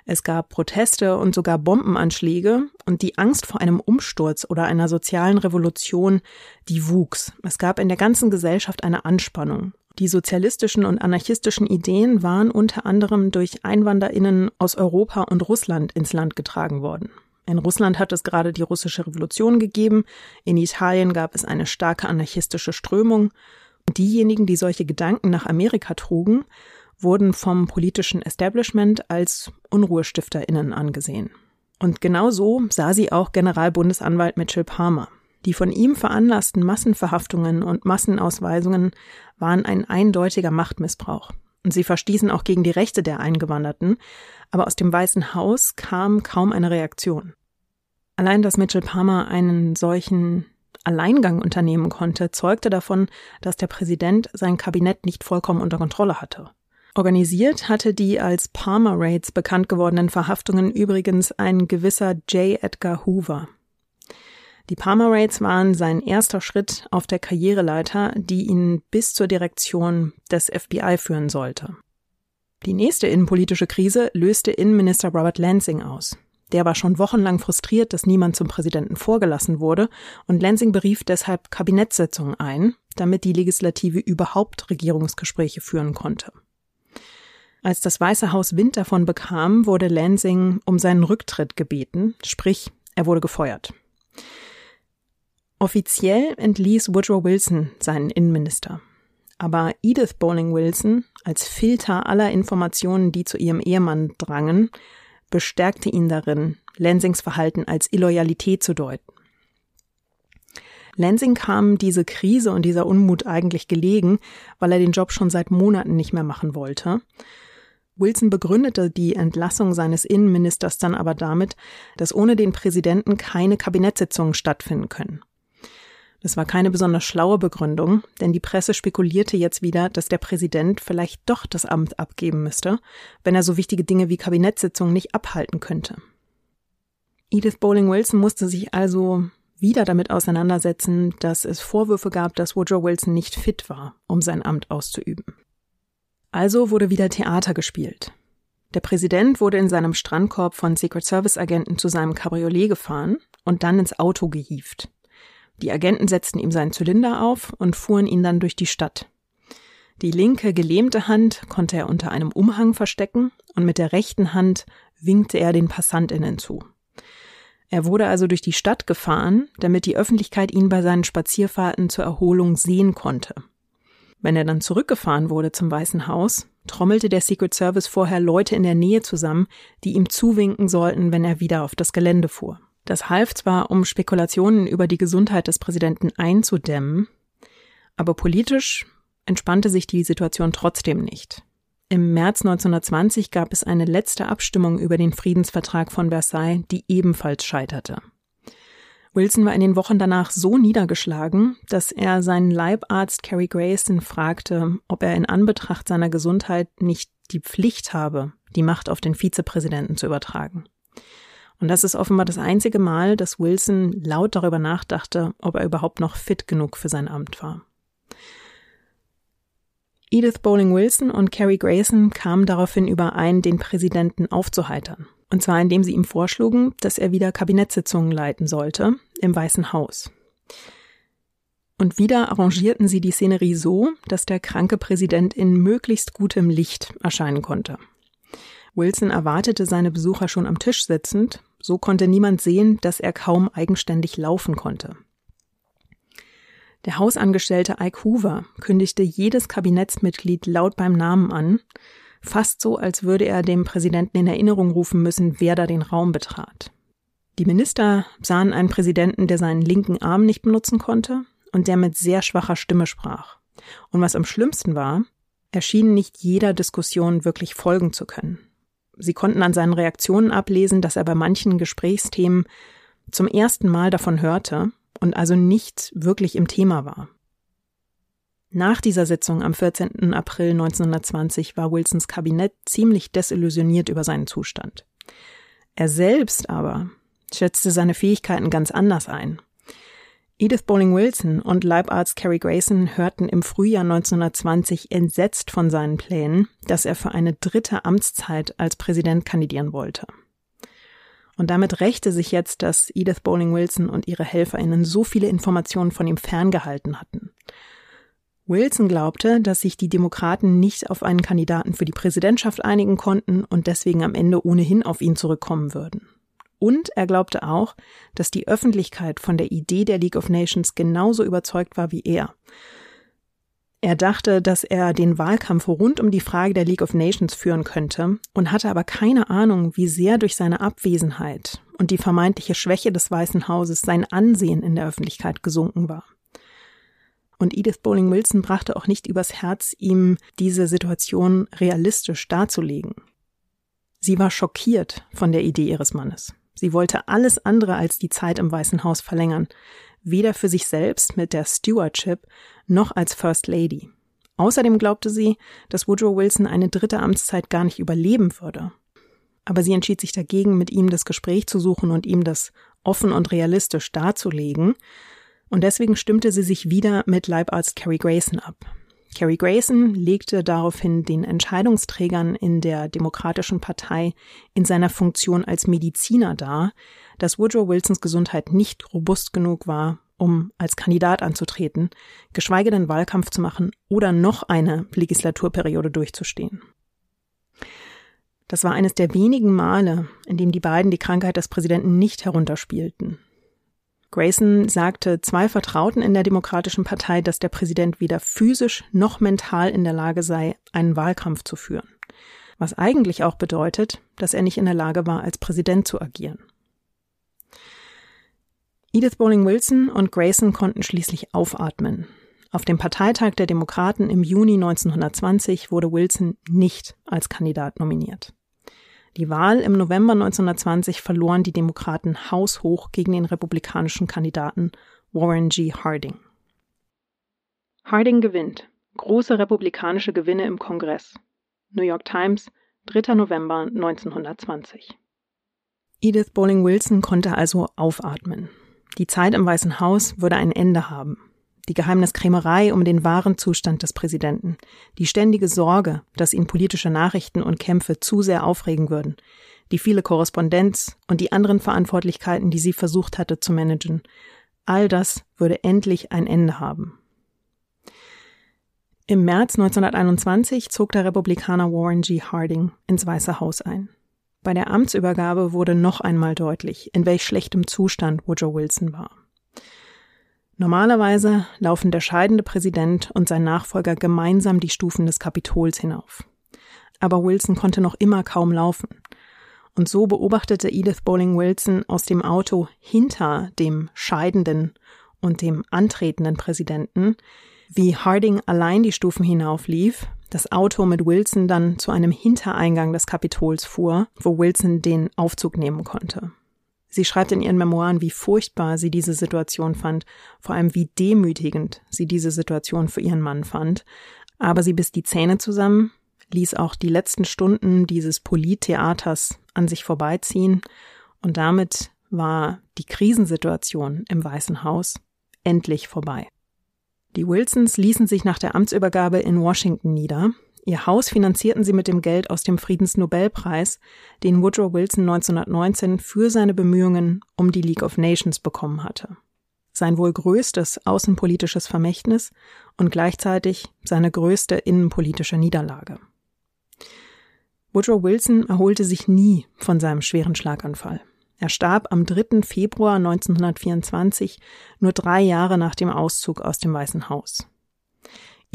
Es gab Proteste und sogar Bombenanschläge und die Angst vor einem Umsturz oder einer sozialen Revolution, die wuchs. Es gab in der ganzen Gesellschaft eine Anspannung. Die sozialistischen und anarchistischen Ideen waren unter anderem durch Einwanderinnen aus Europa und Russland ins Land getragen worden. In Russland hat es gerade die russische Revolution gegeben, in Italien gab es eine starke anarchistische Strömung. Diejenigen, die solche Gedanken nach Amerika trugen, wurden vom politischen Establishment als Unruhestifterinnen angesehen. Und genau so sah sie auch Generalbundesanwalt Mitchell Palmer. Die von ihm veranlassten Massenverhaftungen und Massenausweisungen waren ein eindeutiger Machtmissbrauch. Und sie verstießen auch gegen die Rechte der Eingewanderten, aber aus dem Weißen Haus kam kaum eine Reaktion. Allein, dass Mitchell Palmer einen solchen Alleingang unternehmen konnte, zeugte davon, dass der Präsident sein Kabinett nicht vollkommen unter Kontrolle hatte. Organisiert hatte die als Palmer Raids bekannt gewordenen Verhaftungen übrigens ein gewisser J. Edgar Hoover. Die Palmer Raids waren sein erster Schritt auf der Karriereleiter, die ihn bis zur Direktion des FBI führen sollte. Die nächste innenpolitische Krise löste Innenminister Robert Lansing aus. Der war schon wochenlang frustriert, dass niemand zum Präsidenten vorgelassen wurde, und Lansing berief deshalb Kabinettssitzungen ein, damit die Legislative überhaupt Regierungsgespräche führen konnte. Als das Weiße Haus Wind davon bekam, wurde Lansing um seinen Rücktritt gebeten, sprich, er wurde gefeuert. Offiziell entließ Woodrow Wilson seinen Innenminister. Aber Edith Bowling Wilson, als Filter aller Informationen, die zu ihrem Ehemann drangen, bestärkte ihn darin, Lansings Verhalten als Illoyalität zu deuten. Lansing kam diese Krise und dieser Unmut eigentlich gelegen, weil er den Job schon seit Monaten nicht mehr machen wollte. Wilson begründete die Entlassung seines Innenministers dann aber damit, dass ohne den Präsidenten keine Kabinettssitzungen stattfinden können. Das war keine besonders schlaue Begründung, denn die Presse spekulierte jetzt wieder, dass der Präsident vielleicht doch das Amt abgeben müsste, wenn er so wichtige Dinge wie Kabinettssitzungen nicht abhalten könnte. Edith Bowling Wilson musste sich also wieder damit auseinandersetzen, dass es Vorwürfe gab, dass Woodrow Wilson nicht fit war, um sein Amt auszuüben. Also wurde wieder Theater gespielt. Der Präsident wurde in seinem Strandkorb von Secret Service Agenten zu seinem Cabriolet gefahren und dann ins Auto gehievt. Die Agenten setzten ihm seinen Zylinder auf und fuhren ihn dann durch die Stadt. Die linke gelähmte Hand konnte er unter einem Umhang verstecken und mit der rechten Hand winkte er den Passantinnen zu. Er wurde also durch die Stadt gefahren, damit die Öffentlichkeit ihn bei seinen Spazierfahrten zur Erholung sehen konnte. Wenn er dann zurückgefahren wurde zum Weißen Haus, trommelte der Secret Service vorher Leute in der Nähe zusammen, die ihm zuwinken sollten, wenn er wieder auf das Gelände fuhr. Das half zwar, um Spekulationen über die Gesundheit des Präsidenten einzudämmen, aber politisch entspannte sich die Situation trotzdem nicht. Im März 1920 gab es eine letzte Abstimmung über den Friedensvertrag von Versailles, die ebenfalls scheiterte. Wilson war in den Wochen danach so niedergeschlagen, dass er seinen Leibarzt Cary Grayson fragte, ob er in Anbetracht seiner Gesundheit nicht die Pflicht habe, die Macht auf den Vizepräsidenten zu übertragen. Und das ist offenbar das einzige Mal, dass Wilson laut darüber nachdachte, ob er überhaupt noch fit genug für sein Amt war. Edith Bowling Wilson und Carrie Grayson kamen daraufhin überein, den Präsidenten aufzuheitern. Und zwar indem sie ihm vorschlugen, dass er wieder Kabinettssitzungen leiten sollte im Weißen Haus. Und wieder arrangierten sie die Szenerie so, dass der kranke Präsident in möglichst gutem Licht erscheinen konnte. Wilson erwartete seine Besucher schon am Tisch sitzend, so konnte niemand sehen, dass er kaum eigenständig laufen konnte. Der Hausangestellte Ike Hoover kündigte jedes Kabinettsmitglied laut beim Namen an, fast so, als würde er dem Präsidenten in Erinnerung rufen müssen, wer da den Raum betrat. Die Minister sahen einen Präsidenten, der seinen linken Arm nicht benutzen konnte und der mit sehr schwacher Stimme sprach. Und was am schlimmsten war, er schien nicht jeder Diskussion wirklich folgen zu können. Sie konnten an seinen Reaktionen ablesen, dass er bei manchen Gesprächsthemen zum ersten Mal davon hörte und also nicht wirklich im Thema war. Nach dieser Sitzung am 14. April 1920 war Wilsons Kabinett ziemlich desillusioniert über seinen Zustand. Er selbst aber schätzte seine Fähigkeiten ganz anders ein. Edith Bowling Wilson und Leibarzt Carrie Grayson hörten im Frühjahr 1920 entsetzt von seinen Plänen, dass er für eine dritte Amtszeit als Präsident kandidieren wollte. Und damit rächte sich jetzt, dass Edith Bowling Wilson und ihre HelferInnen so viele Informationen von ihm ferngehalten hatten. Wilson glaubte, dass sich die Demokraten nicht auf einen Kandidaten für die Präsidentschaft einigen konnten und deswegen am Ende ohnehin auf ihn zurückkommen würden. Und er glaubte auch, dass die Öffentlichkeit von der Idee der League of Nations genauso überzeugt war wie er. Er dachte, dass er den Wahlkampf rund um die Frage der League of Nations führen könnte und hatte aber keine Ahnung, wie sehr durch seine Abwesenheit und die vermeintliche Schwäche des Weißen Hauses sein Ansehen in der Öffentlichkeit gesunken war. Und Edith Bowling Wilson brachte auch nicht übers Herz, ihm diese Situation realistisch darzulegen. Sie war schockiert von der Idee ihres Mannes. Sie wollte alles andere als die Zeit im Weißen Haus verlängern, weder für sich selbst mit der Stewardship noch als First Lady. Außerdem glaubte sie, dass Woodrow Wilson eine dritte Amtszeit gar nicht überleben würde. Aber sie entschied sich dagegen, mit ihm das Gespräch zu suchen und ihm das offen und realistisch darzulegen. Und deswegen stimmte sie sich wieder mit Leibarzt Carrie Grayson ab. Carrie Grayson legte daraufhin den Entscheidungsträgern in der Demokratischen Partei in seiner Funktion als Mediziner dar, dass Woodrow Wilsons Gesundheit nicht robust genug war, um als Kandidat anzutreten, geschweige denn Wahlkampf zu machen oder noch eine Legislaturperiode durchzustehen. Das war eines der wenigen Male, in dem die beiden die Krankheit des Präsidenten nicht herunterspielten. Grayson sagte zwei Vertrauten in der Demokratischen Partei, dass der Präsident weder physisch noch mental in der Lage sei, einen Wahlkampf zu führen. Was eigentlich auch bedeutet, dass er nicht in der Lage war, als Präsident zu agieren. Edith Bowling Wilson und Grayson konnten schließlich aufatmen. Auf dem Parteitag der Demokraten im Juni 1920 wurde Wilson nicht als Kandidat nominiert. Die Wahl im November 1920 verloren die Demokraten haushoch gegen den republikanischen Kandidaten Warren G. Harding. Harding gewinnt. Große republikanische Gewinne im Kongress. New York Times, 3. November 1920. Edith Bowling Wilson konnte also aufatmen. Die Zeit im Weißen Haus würde ein Ende haben die Geheimniskrämerei um den wahren Zustand des Präsidenten, die ständige Sorge, dass ihn politische Nachrichten und Kämpfe zu sehr aufregen würden, die viele Korrespondenz und die anderen Verantwortlichkeiten, die sie versucht hatte zu managen, all das würde endlich ein Ende haben. Im März 1921 zog der Republikaner Warren G. Harding ins Weiße Haus ein. Bei der Amtsübergabe wurde noch einmal deutlich, in welch schlechtem Zustand Woodrow Wilson war. Normalerweise laufen der scheidende Präsident und sein Nachfolger gemeinsam die Stufen des Kapitols hinauf. Aber Wilson konnte noch immer kaum laufen. Und so beobachtete Edith Bowling Wilson aus dem Auto hinter dem scheidenden und dem antretenden Präsidenten, wie Harding allein die Stufen hinauflief, das Auto mit Wilson dann zu einem Hintereingang des Kapitols fuhr, wo Wilson den Aufzug nehmen konnte. Sie schreibt in ihren Memoiren, wie furchtbar sie diese Situation fand, vor allem wie demütigend sie diese Situation für ihren Mann fand. Aber sie biss die Zähne zusammen, ließ auch die letzten Stunden dieses Polittheaters an sich vorbeiziehen und damit war die Krisensituation im Weißen Haus endlich vorbei. Die Wilsons ließen sich nach der Amtsübergabe in Washington nieder, Ihr Haus finanzierten sie mit dem Geld aus dem Friedensnobelpreis, den Woodrow Wilson 1919 für seine Bemühungen um die League of Nations bekommen hatte. Sein wohl größtes außenpolitisches Vermächtnis und gleichzeitig seine größte innenpolitische Niederlage. Woodrow Wilson erholte sich nie von seinem schweren Schlaganfall. Er starb am 3. Februar 1924, nur drei Jahre nach dem Auszug aus dem Weißen Haus.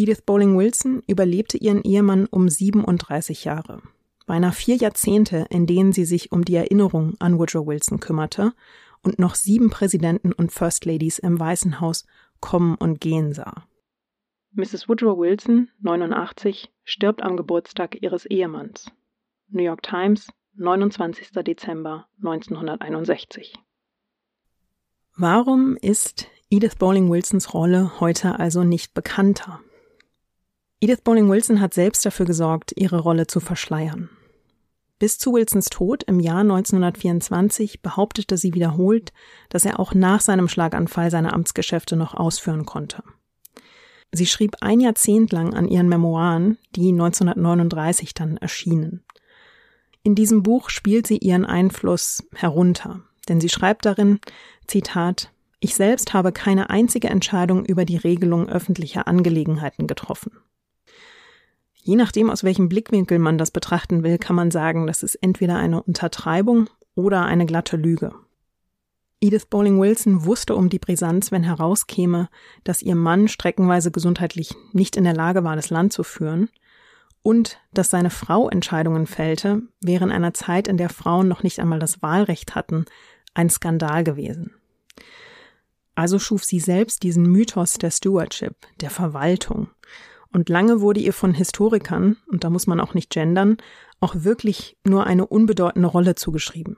Edith Bowling Wilson überlebte ihren Ehemann um 37 Jahre. Beinahe vier Jahrzehnte, in denen sie sich um die Erinnerung an Woodrow Wilson kümmerte und noch sieben Präsidenten und First Ladies im Weißen Haus kommen und gehen sah. Mrs. Woodrow Wilson, 89, stirbt am Geburtstag ihres Ehemanns. New York Times, 29. Dezember 1961. Warum ist Edith Bowling Wilsons Rolle heute also nicht bekannter? Edith Bowling Wilson hat selbst dafür gesorgt, ihre Rolle zu verschleiern. Bis zu Wilsons Tod im Jahr 1924 behauptete sie wiederholt, dass er auch nach seinem Schlaganfall seine Amtsgeschäfte noch ausführen konnte. Sie schrieb ein Jahrzehnt lang an ihren Memoiren, die 1939 dann erschienen. In diesem Buch spielt sie ihren Einfluss herunter, denn sie schreibt darin, Zitat, ich selbst habe keine einzige Entscheidung über die Regelung öffentlicher Angelegenheiten getroffen. Je nachdem, aus welchem Blickwinkel man das betrachten will, kann man sagen, das ist entweder eine Untertreibung oder eine glatte Lüge. Edith Bowling Wilson wusste um die Brisanz, wenn herauskäme, dass ihr Mann streckenweise gesundheitlich nicht in der Lage war, das Land zu führen, und dass seine Frau Entscheidungen fällte, wäre in einer Zeit, in der Frauen noch nicht einmal das Wahlrecht hatten, ein Skandal gewesen. Also schuf sie selbst diesen Mythos der Stewardship, der Verwaltung, und lange wurde ihr von Historikern, und da muss man auch nicht gendern, auch wirklich nur eine unbedeutende Rolle zugeschrieben.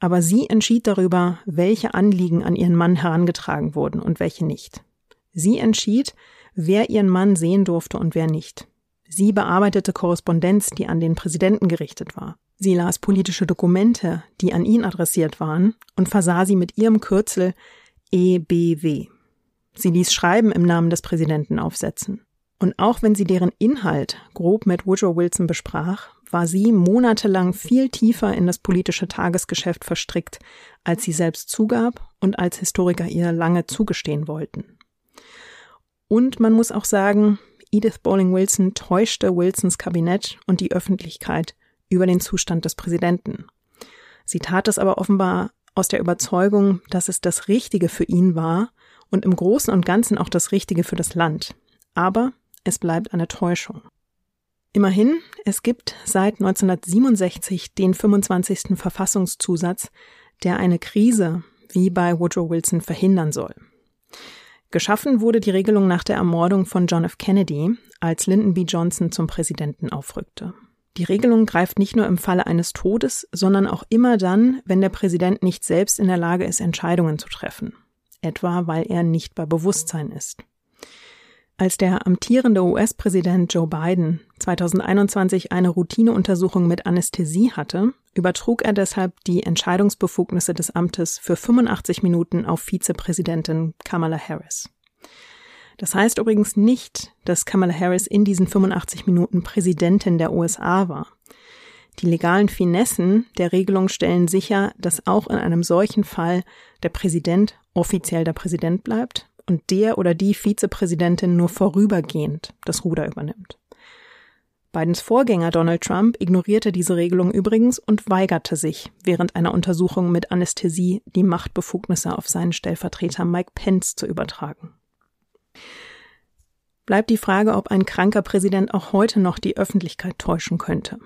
Aber sie entschied darüber, welche Anliegen an ihren Mann herangetragen wurden und welche nicht. Sie entschied, wer ihren Mann sehen durfte und wer nicht. Sie bearbeitete Korrespondenz, die an den Präsidenten gerichtet war. Sie las politische Dokumente, die an ihn adressiert waren, und versah sie mit ihrem Kürzel EBW. Sie ließ Schreiben im Namen des Präsidenten aufsetzen. Und auch wenn sie deren Inhalt grob mit Woodrow Wilson besprach, war sie monatelang viel tiefer in das politische Tagesgeschäft verstrickt, als sie selbst zugab und als Historiker ihr lange zugestehen wollten. Und man muss auch sagen, Edith Bowling Wilson täuschte Wilsons Kabinett und die Öffentlichkeit über den Zustand des Präsidenten. Sie tat es aber offenbar aus der Überzeugung, dass es das Richtige für ihn war und im Großen und Ganzen auch das Richtige für das Land. Aber es bleibt eine Täuschung. Immerhin, es gibt seit 1967 den 25. Verfassungszusatz, der eine Krise wie bei Woodrow Wilson verhindern soll. Geschaffen wurde die Regelung nach der Ermordung von John F. Kennedy, als Lyndon B. Johnson zum Präsidenten aufrückte. Die Regelung greift nicht nur im Falle eines Todes, sondern auch immer dann, wenn der Präsident nicht selbst in der Lage ist, Entscheidungen zu treffen, etwa weil er nicht bei Bewusstsein ist. Als der amtierende US-Präsident Joe Biden 2021 eine Routineuntersuchung mit Anästhesie hatte, übertrug er deshalb die Entscheidungsbefugnisse des Amtes für 85 Minuten auf Vizepräsidentin Kamala Harris. Das heißt übrigens nicht, dass Kamala Harris in diesen 85 Minuten Präsidentin der USA war. Die legalen Finessen der Regelung stellen sicher, dass auch in einem solchen Fall der Präsident offiziell der Präsident bleibt und der oder die Vizepräsidentin nur vorübergehend das Ruder übernimmt. Bidens Vorgänger Donald Trump ignorierte diese Regelung übrigens und weigerte sich, während einer Untersuchung mit Anästhesie die Machtbefugnisse auf seinen Stellvertreter Mike Pence zu übertragen. Bleibt die Frage, ob ein kranker Präsident auch heute noch die Öffentlichkeit täuschen könnte.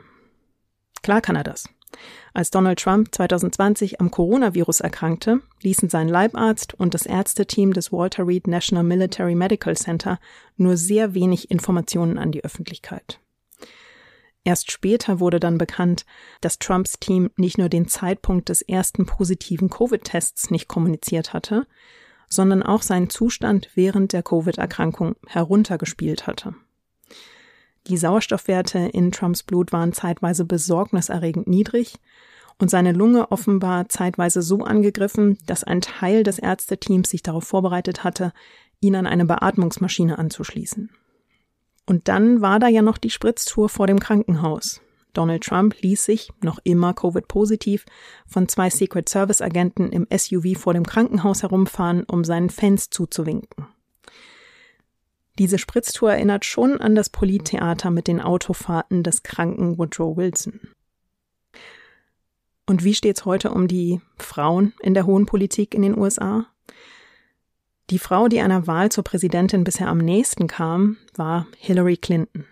Klar kann er das. Als Donald Trump 2020 am Coronavirus erkrankte, ließen sein Leibarzt und das Ärzteteam des Walter Reed National Military Medical Center nur sehr wenig Informationen an die Öffentlichkeit. Erst später wurde dann bekannt, dass Trumps Team nicht nur den Zeitpunkt des ersten positiven Covid-Tests nicht kommuniziert hatte, sondern auch seinen Zustand während der Covid-Erkrankung heruntergespielt hatte. Die Sauerstoffwerte in Trumps Blut waren zeitweise besorgniserregend niedrig und seine Lunge offenbar zeitweise so angegriffen, dass ein Teil des Ärzteteams sich darauf vorbereitet hatte, ihn an eine Beatmungsmaschine anzuschließen. Und dann war da ja noch die Spritztour vor dem Krankenhaus. Donald Trump ließ sich, noch immer Covid-positiv, von zwei Secret Service-Agenten im SUV vor dem Krankenhaus herumfahren, um seinen Fans zuzuwinken. Diese Spritztour erinnert schon an das Polittheater mit den Autofahrten des kranken Woodrow Wilson. Und wie steht's heute um die Frauen in der hohen Politik in den USA? Die Frau, die einer Wahl zur Präsidentin bisher am nächsten kam, war Hillary Clinton.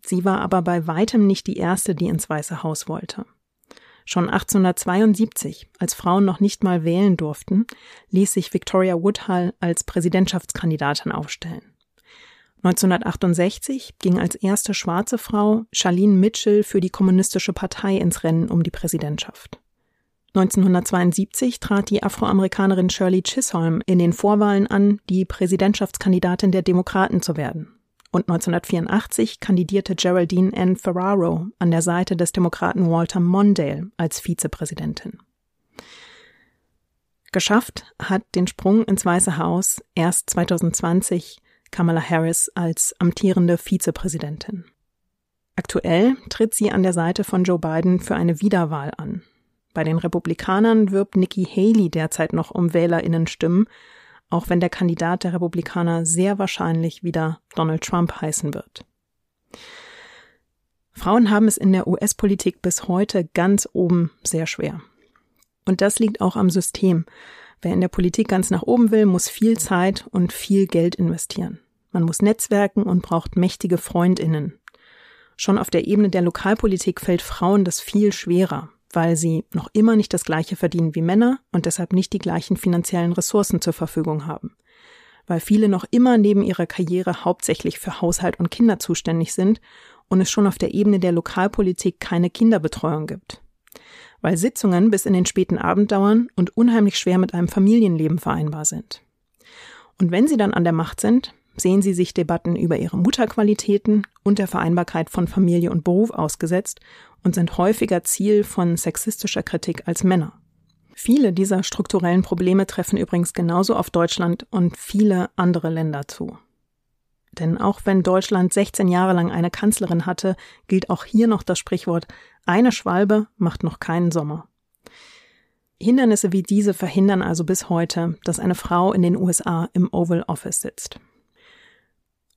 Sie war aber bei weitem nicht die erste, die ins Weiße Haus wollte. Schon 1872, als Frauen noch nicht mal wählen durften, ließ sich Victoria Woodhull als Präsidentschaftskandidatin aufstellen. 1968 ging als erste schwarze Frau Charlene Mitchell für die Kommunistische Partei ins Rennen um die Präsidentschaft. 1972 trat die Afroamerikanerin Shirley Chisholm in den Vorwahlen an, die Präsidentschaftskandidatin der Demokraten zu werden und 1984 kandidierte Geraldine N. Ferraro an der Seite des Demokraten Walter Mondale als Vizepräsidentin. Geschafft hat den Sprung ins Weiße Haus erst 2020 Kamala Harris als amtierende Vizepräsidentin. Aktuell tritt sie an der Seite von Joe Biden für eine Wiederwahl an. Bei den Republikanern wirbt Nikki Haley derzeit noch um Wählerinnenstimmen, auch wenn der Kandidat der Republikaner sehr wahrscheinlich wieder Donald Trump heißen wird. Frauen haben es in der US-Politik bis heute ganz oben sehr schwer. Und das liegt auch am System. Wer in der Politik ganz nach oben will, muss viel Zeit und viel Geld investieren. Man muss netzwerken und braucht mächtige Freundinnen. Schon auf der Ebene der Lokalpolitik fällt Frauen das viel schwerer weil sie noch immer nicht das gleiche verdienen wie Männer und deshalb nicht die gleichen finanziellen Ressourcen zur Verfügung haben. Weil viele noch immer neben ihrer Karriere hauptsächlich für Haushalt und Kinder zuständig sind und es schon auf der Ebene der Lokalpolitik keine Kinderbetreuung gibt. Weil Sitzungen bis in den späten Abend dauern und unheimlich schwer mit einem Familienleben vereinbar sind. Und wenn sie dann an der Macht sind, sehen sie sich Debatten über ihre Mutterqualitäten und der Vereinbarkeit von Familie und Beruf ausgesetzt und sind häufiger Ziel von sexistischer Kritik als Männer. Viele dieser strukturellen Probleme treffen übrigens genauso auf Deutschland und viele andere Länder zu. Denn auch wenn Deutschland 16 Jahre lang eine Kanzlerin hatte, gilt auch hier noch das Sprichwort, eine Schwalbe macht noch keinen Sommer. Hindernisse wie diese verhindern also bis heute, dass eine Frau in den USA im Oval Office sitzt.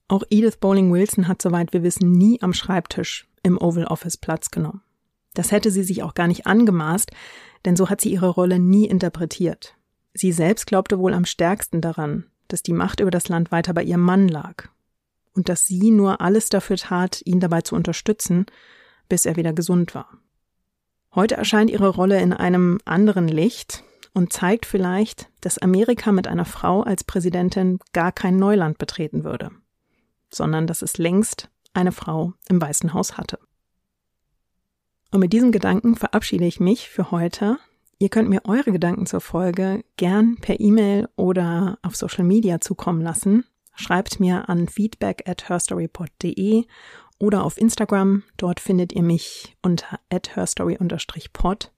Auch Edith Bowling Wilson hat, soweit wir wissen, nie am Schreibtisch im Oval Office Platz genommen. Das hätte sie sich auch gar nicht angemaßt, Denn so hat sie ihre Rolle nie interpretiert. Sie selbst glaubte wohl am stärksten daran, dass die Macht über das Land weiter bei ihrem Mann lag und dass sie nur alles dafür tat, ihn dabei zu unterstützen, bis er wieder gesund war. Heute erscheint ihre Rolle in einem anderen Licht und zeigt vielleicht, dass Amerika mit einer Frau als Präsidentin gar kein Neuland betreten würde, sondern dass es längst eine Frau im Weißen Haus hatte. Und mit diesem Gedanken verabschiede ich mich für heute. Ihr könnt mir eure Gedanken zur Folge gern per E-Mail oder auf Social Media zukommen lassen. Schreibt mir an feedback at herstorypod.de oder auf Instagram. Dort findet ihr mich unter herstory-pod.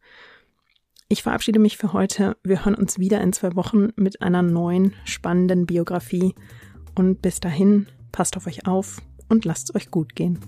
Ich verabschiede mich für heute. Wir hören uns wieder in zwei Wochen mit einer neuen spannenden Biografie. Und bis dahin, passt auf euch auf und lasst es euch gut gehen.